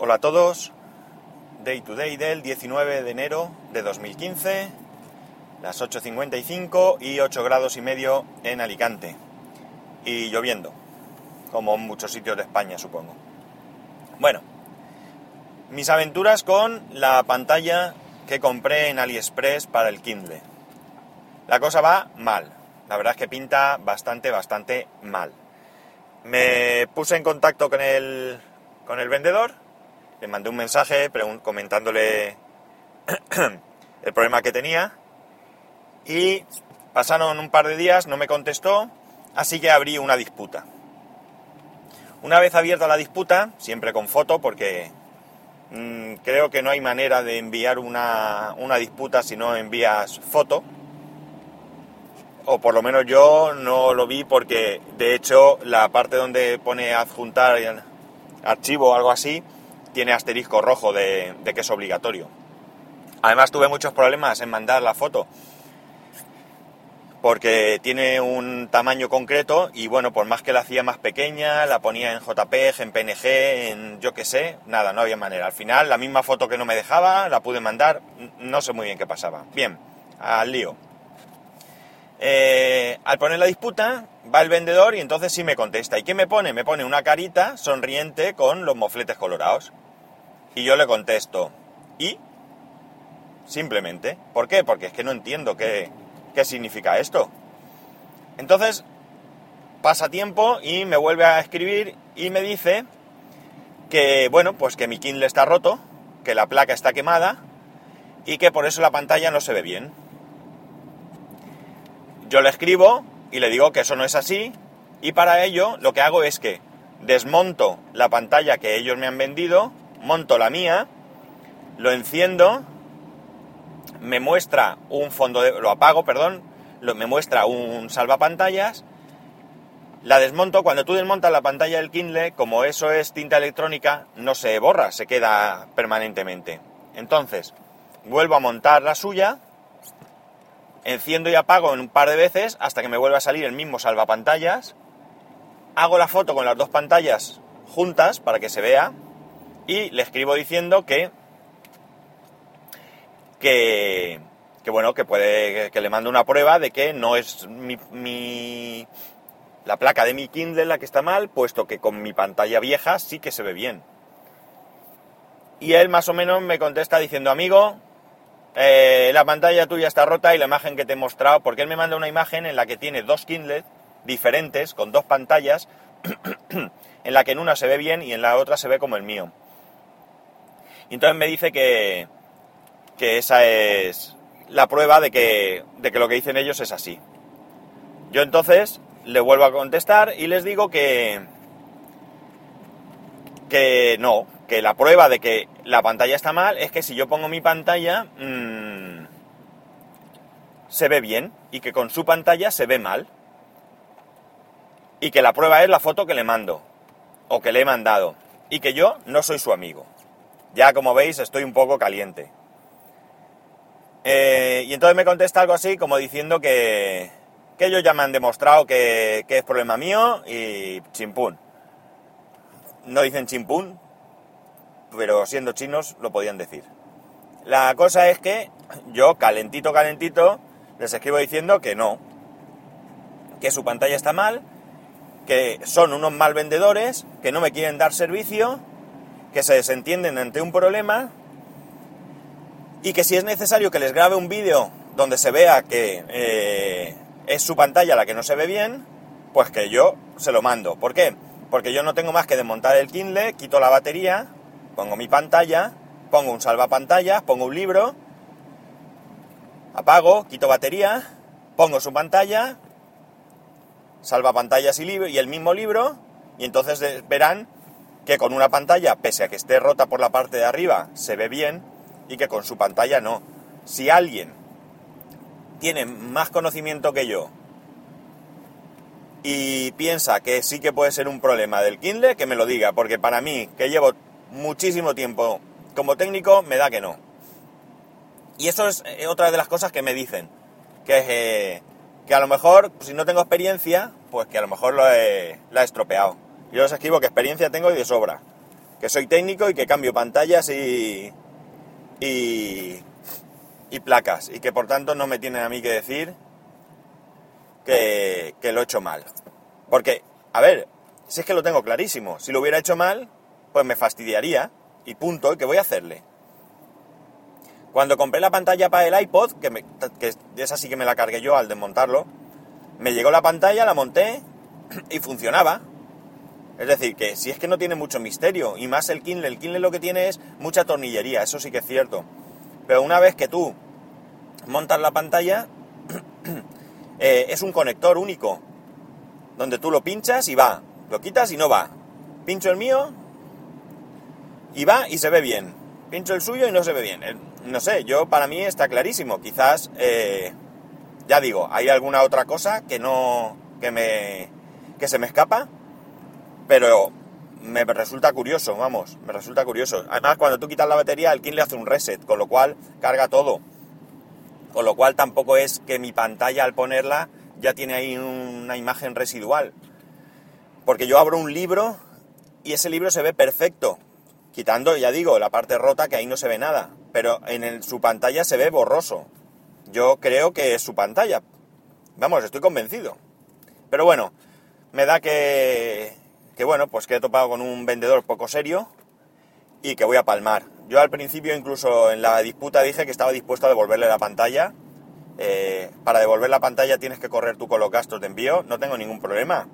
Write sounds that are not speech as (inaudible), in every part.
Hola a todos. Day to day del 19 de enero de 2015, las 8.55 y 8 grados y medio en Alicante. Y lloviendo, como en muchos sitios de España, supongo. Bueno, mis aventuras con la pantalla que compré en AliExpress para el Kindle. La cosa va mal. La verdad es que pinta bastante, bastante mal. Me puse en contacto con el, con el vendedor, le mandé un mensaje comentándole el problema que tenía y pasaron un par de días, no me contestó, así que abrí una disputa. Una vez abierta la disputa, siempre con foto, porque mmm, creo que no hay manera de enviar una, una disputa si no envías foto, o por lo menos yo no lo vi porque de hecho la parte donde pone adjuntar archivo o algo así tiene asterisco rojo de, que es obligatorio. Además tuve muchos problemas en mandar la foto porque tiene un tamaño concreto y bueno, por más que la hacía más pequeña, la ponía en JPEG, en PNG, en yo qué sé, nada, no había manera. Al final la misma foto que no me dejaba, la pude mandar, no sé muy bien qué pasaba. Bien, al lío. Eh, al poner la disputa, va el vendedor y entonces sí me contesta. ¿Y qué me pone? Me pone una carita sonriente con los mofletes colorados. Y yo le contesto. ¿Y? Simplemente. ¿Por qué? Porque es que no entiendo qué, qué significa esto. Entonces, pasa tiempo y me vuelve a escribir y me dice que, bueno, pues que mi Kindle está roto, que la placa está quemada y que por eso la pantalla no se ve bien. Yo le escribo y le digo que eso no es así y para ello lo que hago es que desmonto la pantalla que ellos me han vendido, monto la mía, lo enciendo, me muestra un fondo de... lo apago, perdón, me muestra un salvapantallas, la desmonto, cuando tú desmontas la pantalla del Kindle, como eso es tinta electrónica, no se borra, se queda permanentemente. Entonces, vuelvo a montar la suya, enciendo y apago en un par de veces hasta que me vuelva a salir el mismo salvapantallas, hago la foto con las dos pantallas juntas para que se vea y le escribo diciendo que que, que bueno que puede que le mando una prueba de que no es mi, mi la placa de mi Kindle la que está mal puesto que con mi pantalla vieja sí que se ve bien. Y él más o menos me contesta diciendo amigo eh, la pantalla tuya está rota y la imagen que te he mostrado, porque él me manda una imagen en la que tiene dos Kindle diferentes, con dos pantallas, (clears throat) en la que en una se ve bien y en la otra se ve como el mío. Y entonces me dice que, que esa es la prueba de que, de que lo que dicen ellos es así. Yo entonces le vuelvo a contestar y les digo que, que no, que la prueba de que la pantalla está mal es que si yo pongo mi pantalla mmm, se ve bien y que con su pantalla se ve mal. Y que la prueba es la foto que le mando o que le he mandado y que yo no soy su amigo. Ya como veis estoy un poco caliente. Eh, y entonces me contesta algo así como diciendo que, que ellos ya me han demostrado que, que es problema mío y chimpún. No dicen chimpún, pero siendo chinos lo podían decir. La cosa es que yo, calentito, calentito, les escribo diciendo que no, que su pantalla está mal, que son unos mal vendedores, que no me quieren dar servicio, que se desentienden ante un problema y que si es necesario que les grabe un vídeo donde se vea que eh, es su pantalla la que no se ve bien, pues que yo se lo mando. ¿Por qué? Porque yo no tengo más que desmontar el Kindle, quito la batería, pongo mi pantalla, pongo un salvapantallas, pongo un libro, apago, quito batería, pongo su pantalla, salvapantallas y, y el mismo libro, y entonces verán que con una pantalla, pese a que esté rota por la parte de arriba, se ve bien, y que con su pantalla no. Si alguien tiene más conocimiento que yo y piensa que sí que puede ser un problema del Kindle, que me lo diga, porque para mí, que llevo muchísimo tiempo como técnico, me da que no. Y eso es eh, otra de las cosas que me dicen, que, eh, que a lo mejor, si no tengo experiencia, pues que a lo mejor lo he, la he estropeado. Yo les escribo que experiencia tengo y de sobra. que soy técnico y que cambio pantallas y, y, y placas y que por tanto no me tienen a mí que decir que, que lo he hecho mal. Porque, a ver, si es que lo tengo clarísimo, si lo hubiera hecho mal, pues me fastidiaría y punto, ¿y qué voy a hacerle? Cuando compré la pantalla para el iPod, que, me, que que me la cargué yo al desmontarlo, me llegó la pantalla, la monté (clears throat) y funcionaba. Es decir, que si es que no tiene mucho misterio, y más el Kindle, el Kindle lo que tiene es mucha tornillería, eso sí que es cierto. Pero una vez que tú montas la pantalla, (clears throat) eh, es un conector único, donde tú lo pinchas y va, lo quitas y no va. Pincho el mío y va y se ve bien. Pincho el suyo y no se ve bien. No sé, yo para mí está clarísimo. Quizás, eh, ya digo, hay alguna otra cosa que no, que me, que se me escapa, pero me resulta curioso, vamos, me resulta curioso. Además, cuando tú quitas la batería, el King le hace un reset, con lo cual carga todo. Con lo cual tampoco es que mi pantalla al ponerla ya tiene ahí una imagen residual. Porque yo abro un libro y ese libro se ve perfecto. Quitando, ya digo, la parte rota que ahí no se ve nada. Pero en su pantalla se ve borroso. Yo creo que es su pantalla. Vamos, estoy convencido. Pero bueno, me da que, que bueno, pues que he topado con un vendedor poco serio y que voy a palmar. Yo al principio incluso en la disputa dije que estaba dispuesto a devolverle la pantalla. Eh, para devolver la pantalla tienes que correr tú con los gastos de envío. No tengo ningún problema.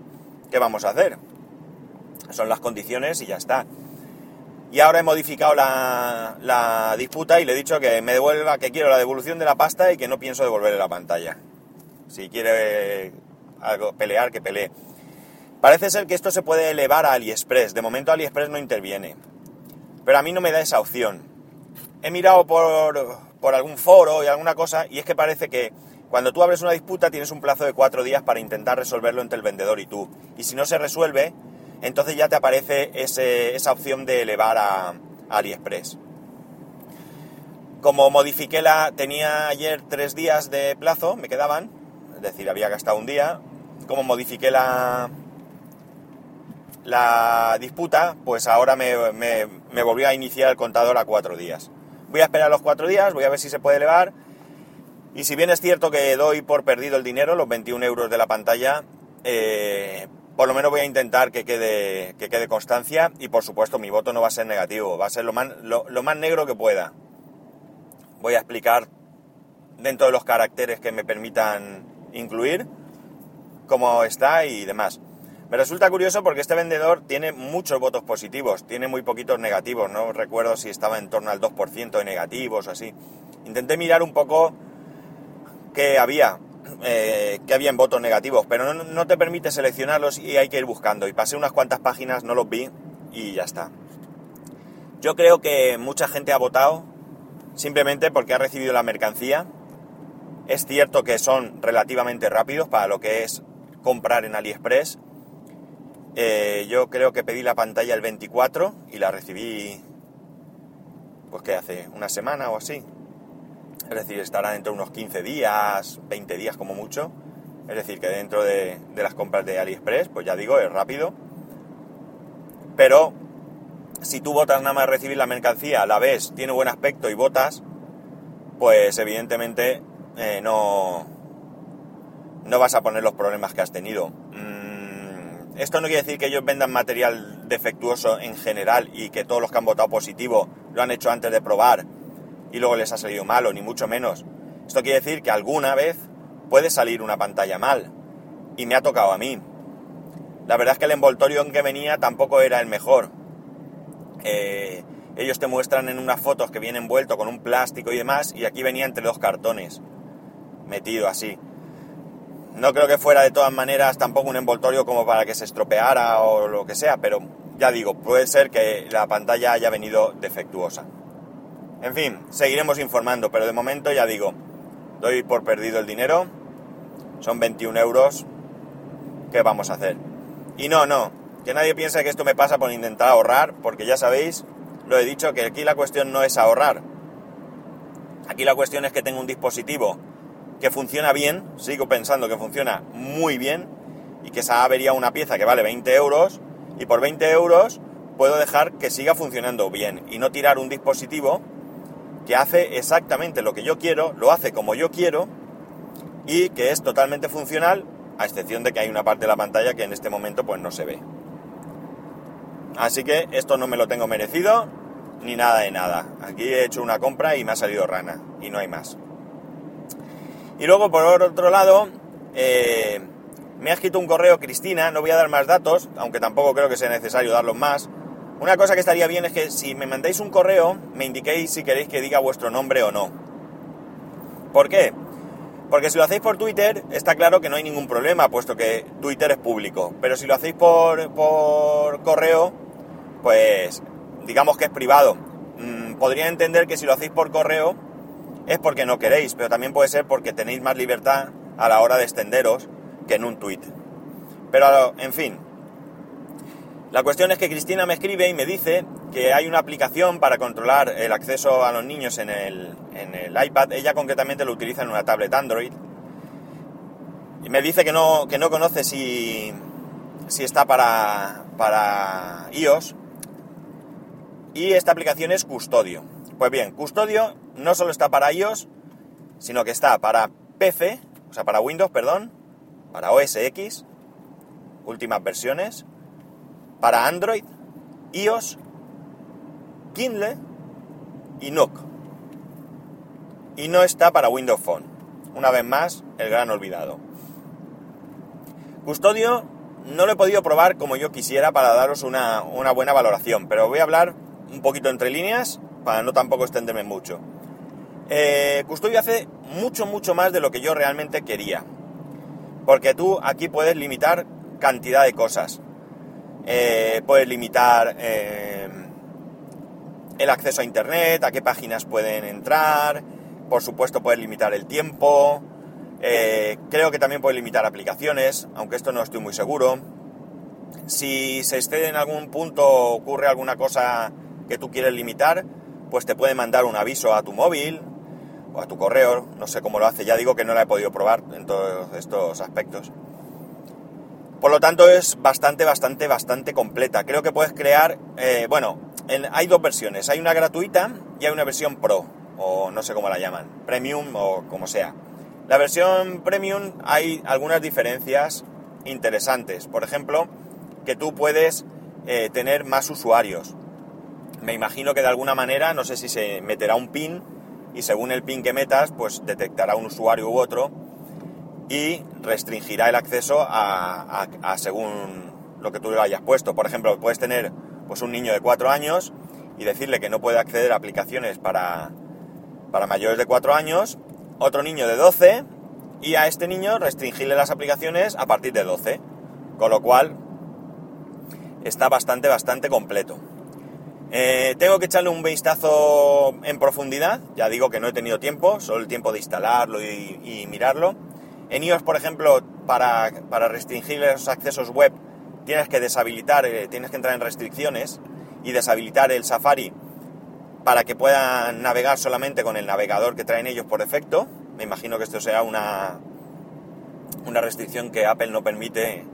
¿Qué vamos a hacer? Son las condiciones y ya está. Y ahora he modificado la, la, disputa y le he dicho que me devuelva, que quiero la devolución de la pasta y que no pienso devolverle la pantalla. Si quiere algo, pelear, que pelee. Parece ser que esto se puede elevar a AliExpress. De momento AliExpress no interviene. Pero a mí no me da esa opción. He mirado por, por algún foro y alguna cosa y es que parece que cuando tú abres una disputa tienes un plazo de cuatro días para intentar resolverlo entre el vendedor y tú. Y si no se resuelve, entonces ya te aparece esa opción de elevar a, AliExpress. Como modifiqué la... tenía ayer tres días de plazo, me quedaban, es decir, había gastado un día, como modifiqué la, la disputa, pues ahora me, me, volvió a iniciar el contador a cuatro días. Voy a esperar los cuatro días, voy a ver si se puede elevar. Y si bien es cierto que doy por perdido el dinero, los 21 euros de la pantalla, eh, por lo menos voy a intentar que quede, que quede constancia y por supuesto mi voto no va a ser negativo, va a ser lo más, lo, más negro que pueda. Voy a explicar dentro de los caracteres que me permitan incluir cómo está y demás. Me resulta curioso porque este vendedor tiene muchos votos positivos, tiene muy poquitos negativos, no recuerdo si estaba en torno al 2% de negativos o así. Intenté mirar un poco qué había, eh, que había en votos negativos, pero no, te permite seleccionarlos y hay que ir buscando. Y pasé unas cuantas páginas, no los vi y ya está. Yo creo que mucha gente ha votado simplemente porque ha recibido la mercancía. Es cierto que son relativamente rápidos para lo que es comprar en AliExpress. Eh, yo creo que pedí la pantalla el 24 y la recibí, pues que hace una semana o así. Es decir, estará dentro de unos 15 días, 20 días como mucho. Es decir, que dentro de, las compras de AliExpress, pues ya digo, es rápido. Pero si tú votas nada más recibir la mercancía, la ves, tiene buen aspecto y votas, pues evidentemente eh, no, no vas a poner los problemas que has tenido. Mm, esto no quiere decir que ellos vendan material defectuoso en general y que todos los que han votado positivo lo han hecho antes de probar y luego les ha salido malo, ni mucho menos. Esto quiere decir que alguna vez puede salir una pantalla mal. Y me ha tocado a mí. La verdad es que el envoltorio en que venía tampoco era el mejor. Eh, ellos te muestran en unas fotos que viene envuelto con un plástico y demás, y aquí venía entre dos cartones, metido así. No creo que fuera de todas maneras tampoco un envoltorio como para que se estropeara o lo que sea, pero ya digo, puede ser que la pantalla haya venido defectuosa. En fin, seguiremos informando, pero de momento ya digo, doy por perdido el dinero, son 21 euros, ¿qué vamos a hacer? Y no, no, que nadie piense que esto me pasa por intentar ahorrar, porque ya sabéis, lo he dicho, que aquí la cuestión no es ahorrar. Aquí la cuestión es que tengo un dispositivo que funciona bien, sigo pensando que funciona muy bien, y que se avería una pieza que vale 20 euros, y por 20 euros puedo dejar que siga funcionando bien y no tirar un dispositivo que hace exactamente lo que yo quiero, lo hace como yo quiero y que es totalmente funcional, a excepción de que hay una parte de la pantalla que en este momento pues no se ve. Así que esto no me lo tengo merecido, ni nada de nada. Aquí he hecho una compra y me ha salido rana, y no hay más. Y luego, por otro lado, eh, me ha escrito un correo Cristina, no voy a dar más datos, aunque tampoco creo que sea necesario darlos más. Una cosa que estaría bien es que si me mandáis un correo, me indiquéis si queréis que diga vuestro nombre o no. ¿Por qué? Porque si lo hacéis por Twitter, está claro que no hay ningún problema, puesto que Twitter es público. Pero si lo hacéis por, por correo, pues digamos que es privado. Mm, podría entender que si lo hacéis por correo es porque no queréis, pero también puede ser porque tenéis más libertad a la hora de extenderos que en un tweet. Pero, en fin, la cuestión es que Cristina me escribe y me dice que hay una aplicación para controlar el acceso a los niños en el, en el iPad. Ella concretamente lo utiliza en una tablet Android. Y me dice que no, que no conoce si, si está para, para iOS. Y esta aplicación es Custodio. Pues bien, Custodio no solo está para iOS, sino que está para PC, o sea, para Windows, perdón, para OS X, últimas versiones, para Android, iOS, Kindle y Nook. Y no está para Windows Phone. Una vez más, el gran olvidado. Custodio no lo he podido probar como yo quisiera para daros una, una buena valoración, pero voy a hablar un poquito entre líneas para no tampoco extenderme mucho. Eh, Custodio hace mucho, mucho más de lo que yo realmente quería. Porque tú aquí puedes limitar cantidad de cosas. Eh, puedes limitar eh, el acceso a Internet, a qué páginas pueden entrar. Por supuesto puedes limitar el tiempo. Eh, creo que también puedes limitar aplicaciones, aunque esto no estoy muy seguro. Si se excede en algún punto, ocurre alguna cosa que tú quieres limitar, pues te puede mandar un aviso a tu móvil o a tu correo, no sé cómo lo hace, ya digo que no la he podido probar en todos estos aspectos. Por lo tanto es bastante, bastante, bastante completa. Creo que puedes crear, eh, bueno, hay dos versiones, hay una gratuita y hay una versión pro, o no sé cómo la llaman, premium o como sea. La versión premium hay algunas diferencias interesantes, por ejemplo, que tú puedes eh, tener más usuarios. Me imagino que de alguna manera, no sé si se meterá un pin y según el pin que metas, pues detectará un usuario u otro y restringirá el acceso a, según lo que tú le hayas puesto. Por ejemplo, puedes tener pues un niño de 4 años y decirle que no puede acceder a aplicaciones para, para mayores de 4 años, otro niño de 12 y a este niño restringirle las aplicaciones a partir de 12. Con lo cual está bastante, bastante completo. Eh, tengo que echarle un vistazo en profundidad, ya digo que no he tenido tiempo, solo el tiempo de instalarlo y, mirarlo. En iOS, por ejemplo, para, restringir los accesos web, tienes que deshabilitar, eh, tienes que entrar en restricciones y deshabilitar el Safari para que puedan navegar solamente con el navegador que traen ellos por defecto. Me imagino que esto sea una, una restricción que Apple no permite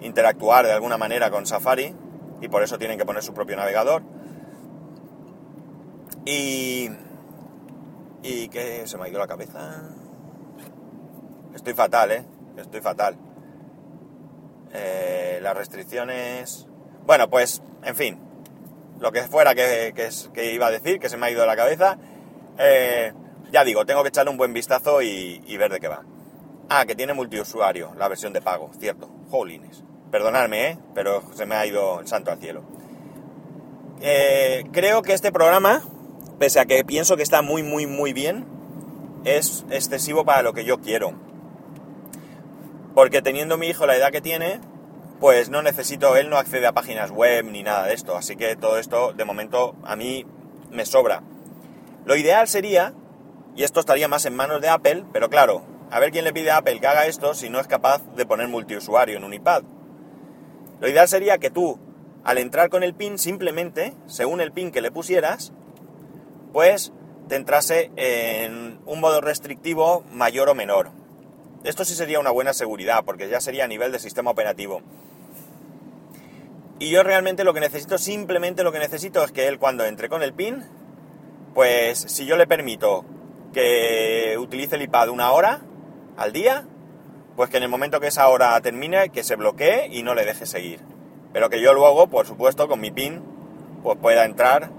interactuar de alguna manera con Safari y por eso tienen que poner su propio navegador. Y... ¿Y qué? Se me ha ido la cabeza. Estoy fatal, ¿eh? Estoy fatal. Eh, las restricciones... Bueno, pues, en fin. Lo que fuera que, que, iba a decir, que se me ha ido la cabeza. Eh, ya digo, tengo que echarle un buen vistazo y, y, ver de qué va. Ah, que tiene multiusuario, la versión de pago, cierto. Jolines. Perdonadme, ¿eh? pero se me ha ido el santo al cielo. Eh, creo que este programa, pese a que pienso que está muy, muy, muy bien, es excesivo para lo que yo quiero. Porque teniendo mi hijo la edad que tiene, pues no necesito, él no accede a páginas web ni nada de esto. Así que todo esto, de momento, a mí me sobra. Lo ideal sería, y esto estaría más en manos de Apple, pero claro, a ver quién le pide a Apple que haga esto si no es capaz de poner multiusuario en un iPad. Lo ideal sería que tú, al entrar con el pin, simplemente, según el pin que le pusieras, pues te entrase en un modo restrictivo mayor o menor. Esto sí sería una buena seguridad, porque ya sería a nivel de sistema operativo. Y yo realmente lo que necesito, simplemente lo que necesito es que él cuando entre con el PIN, pues si yo le permito que utilice el iPad una hora al día, pues que en el momento que esa hora termine, que se bloquee y no le deje seguir. Pero que yo luego, por supuesto, con mi PIN, pues pueda entrar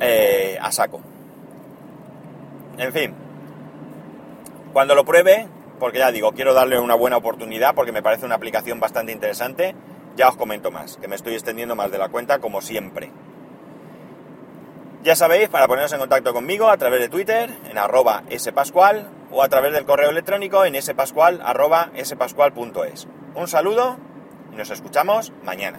eh, a saco. En fin, cuando lo pruebe, porque ya digo, quiero darle una buena oportunidad porque me parece una aplicación bastante interesante, ya os comento más, que me estoy extendiendo más de la cuenta como siempre. Ya sabéis, para poneros en contacto conmigo a través de Twitter, en arroba spascual, o a través del correo electrónico en spascual arroba spascual.es. Un saludo y nos escuchamos mañana.